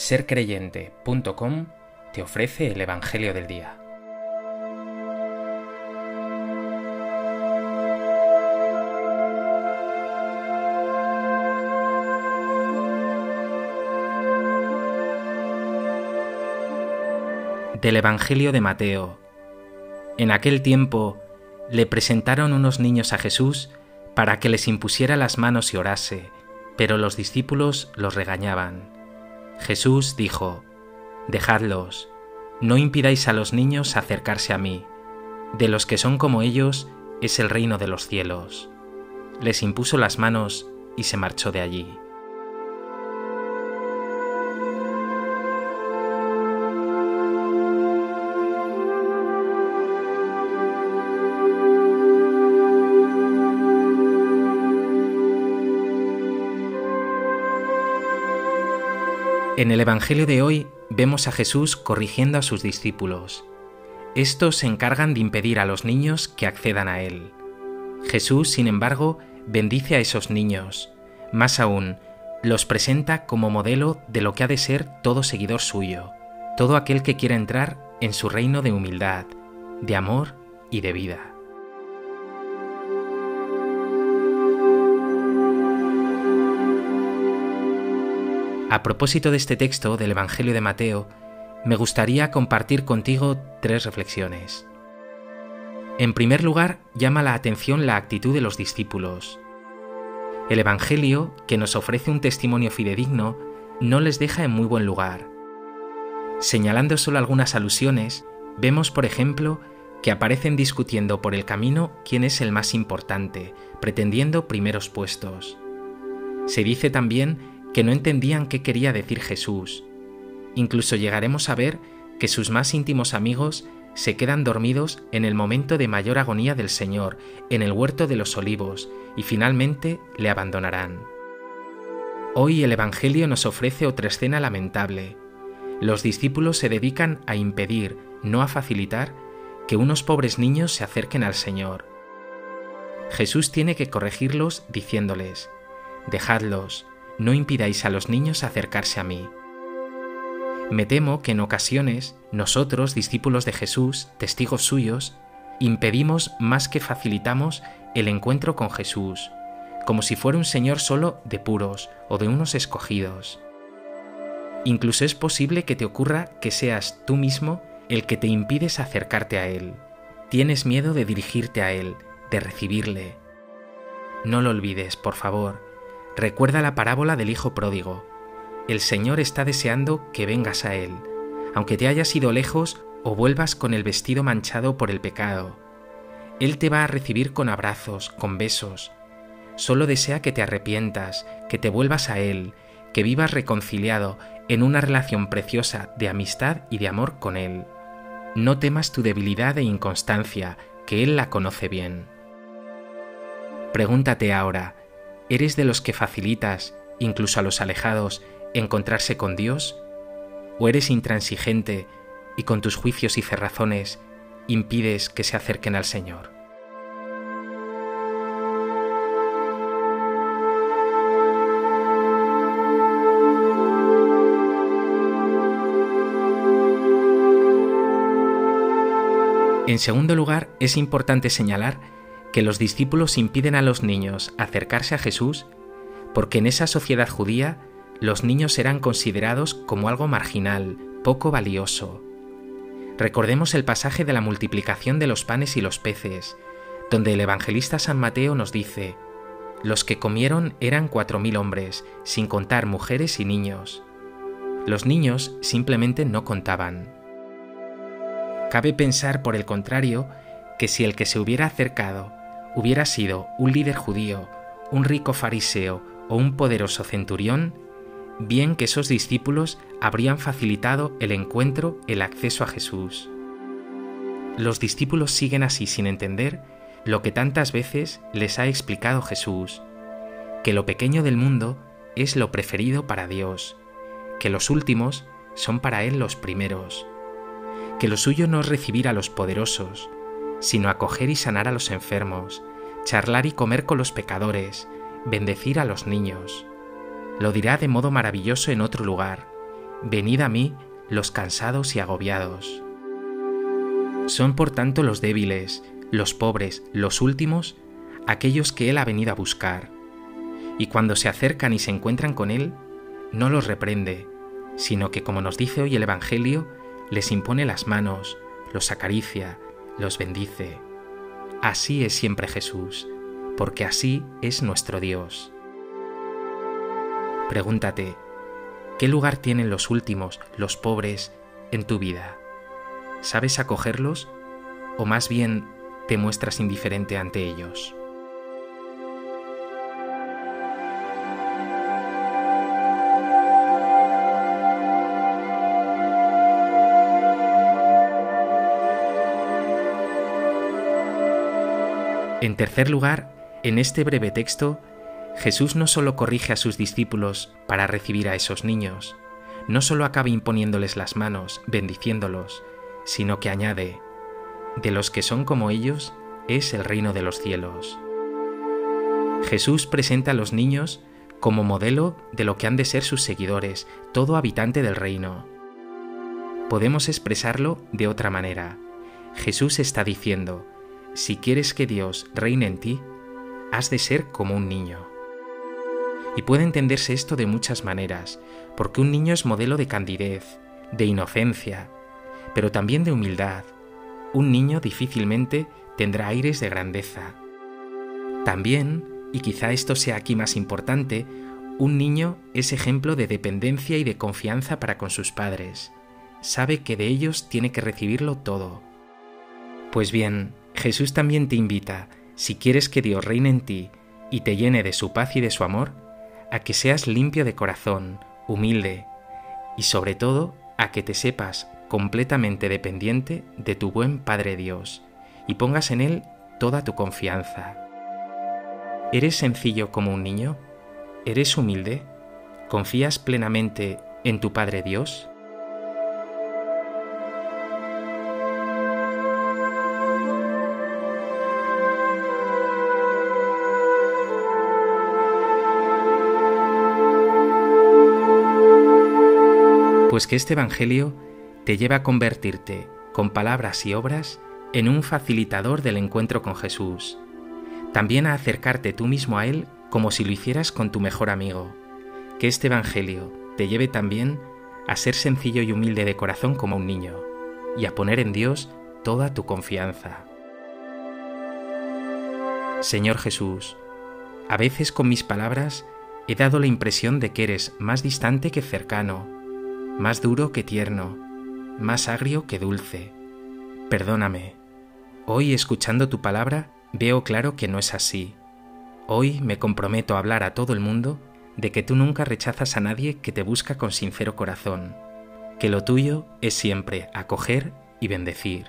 sercreyente.com te ofrece el Evangelio del Día. Del Evangelio de Mateo. En aquel tiempo le presentaron unos niños a Jesús para que les impusiera las manos y orase, pero los discípulos los regañaban. Jesús dijo, Dejadlos, no impidáis a los niños acercarse a mí, de los que son como ellos es el reino de los cielos. Les impuso las manos y se marchó de allí. En el Evangelio de hoy vemos a Jesús corrigiendo a sus discípulos. Estos se encargan de impedir a los niños que accedan a Él. Jesús, sin embargo, bendice a esos niños. Más aún, los presenta como modelo de lo que ha de ser todo seguidor suyo, todo aquel que quiera entrar en su reino de humildad, de amor y de vida. A propósito de este texto del Evangelio de Mateo, me gustaría compartir contigo tres reflexiones. En primer lugar, llama la atención la actitud de los discípulos. El Evangelio, que nos ofrece un testimonio fidedigno, no les deja en muy buen lugar. Señalando solo algunas alusiones, vemos, por ejemplo, que aparecen discutiendo por el camino quién es el más importante, pretendiendo primeros puestos. Se dice también que no entendían qué quería decir Jesús. Incluso llegaremos a ver que sus más íntimos amigos se quedan dormidos en el momento de mayor agonía del Señor, en el huerto de los olivos, y finalmente le abandonarán. Hoy el Evangelio nos ofrece otra escena lamentable. Los discípulos se dedican a impedir, no a facilitar, que unos pobres niños se acerquen al Señor. Jesús tiene que corregirlos diciéndoles, Dejadlos, no impidáis a los niños acercarse a mí. Me temo que en ocasiones nosotros, discípulos de Jesús, testigos suyos, impedimos más que facilitamos el encuentro con Jesús, como si fuera un Señor solo de puros o de unos escogidos. Incluso es posible que te ocurra que seas tú mismo el que te impides acercarte a Él. Tienes miedo de dirigirte a Él, de recibirle. No lo olvides, por favor, Recuerda la parábola del Hijo Pródigo. El Señor está deseando que vengas a Él, aunque te hayas ido lejos o vuelvas con el vestido manchado por el pecado. Él te va a recibir con abrazos, con besos. Solo desea que te arrepientas, que te vuelvas a Él, que vivas reconciliado en una relación preciosa de amistad y de amor con Él. No temas tu debilidad e inconstancia, que Él la conoce bien. Pregúntate ahora, ¿Eres de los que facilitas, incluso a los alejados, encontrarse con Dios? ¿O eres intransigente y con tus juicios y cerrazones impides que se acerquen al Señor? En segundo lugar, es importante señalar que los discípulos impiden a los niños acercarse a Jesús porque en esa sociedad judía los niños eran considerados como algo marginal, poco valioso. Recordemos el pasaje de la multiplicación de los panes y los peces, donde el evangelista San Mateo nos dice, los que comieron eran cuatro mil hombres, sin contar mujeres y niños. Los niños simplemente no contaban. Cabe pensar, por el contrario, que si el que se hubiera acercado hubiera sido un líder judío, un rico fariseo o un poderoso centurión, bien que esos discípulos habrían facilitado el encuentro, el acceso a Jesús. Los discípulos siguen así sin entender lo que tantas veces les ha explicado Jesús, que lo pequeño del mundo es lo preferido para Dios, que los últimos son para Él los primeros, que lo suyo no es recibir a los poderosos, sino acoger y sanar a los enfermos, charlar y comer con los pecadores, bendecir a los niños. Lo dirá de modo maravilloso en otro lugar, venid a mí los cansados y agobiados. Son por tanto los débiles, los pobres, los últimos, aquellos que Él ha venido a buscar. Y cuando se acercan y se encuentran con Él, no los reprende, sino que, como nos dice hoy el Evangelio, les impone las manos, los acaricia, los bendice. Así es siempre Jesús, porque así es nuestro Dios. Pregúntate, ¿qué lugar tienen los últimos, los pobres, en tu vida? ¿Sabes acogerlos o más bien te muestras indiferente ante ellos? En tercer lugar, en este breve texto, Jesús no solo corrige a sus discípulos para recibir a esos niños, no solo acaba imponiéndoles las manos, bendiciéndolos, sino que añade, de los que son como ellos es el reino de los cielos. Jesús presenta a los niños como modelo de lo que han de ser sus seguidores, todo habitante del reino. Podemos expresarlo de otra manera. Jesús está diciendo, si quieres que Dios reine en ti, has de ser como un niño. Y puede entenderse esto de muchas maneras, porque un niño es modelo de candidez, de inocencia, pero también de humildad. Un niño difícilmente tendrá aires de grandeza. También, y quizá esto sea aquí más importante, un niño es ejemplo de dependencia y de confianza para con sus padres. Sabe que de ellos tiene que recibirlo todo. Pues bien, Jesús también te invita, si quieres que Dios reine en ti y te llene de su paz y de su amor, a que seas limpio de corazón, humilde y sobre todo a que te sepas completamente dependiente de tu buen Padre Dios y pongas en Él toda tu confianza. ¿Eres sencillo como un niño? ¿Eres humilde? ¿Confías plenamente en tu Padre Dios? Pues que este Evangelio te lleva a convertirte, con palabras y obras, en un facilitador del encuentro con Jesús. También a acercarte tú mismo a Él como si lo hicieras con tu mejor amigo. Que este Evangelio te lleve también a ser sencillo y humilde de corazón como un niño, y a poner en Dios toda tu confianza. Señor Jesús, a veces con mis palabras he dado la impresión de que eres más distante que cercano, más duro que tierno, más agrio que dulce. Perdóname. Hoy, escuchando tu palabra, veo claro que no es así. Hoy me comprometo a hablar a todo el mundo de que tú nunca rechazas a nadie que te busca con sincero corazón, que lo tuyo es siempre acoger y bendecir.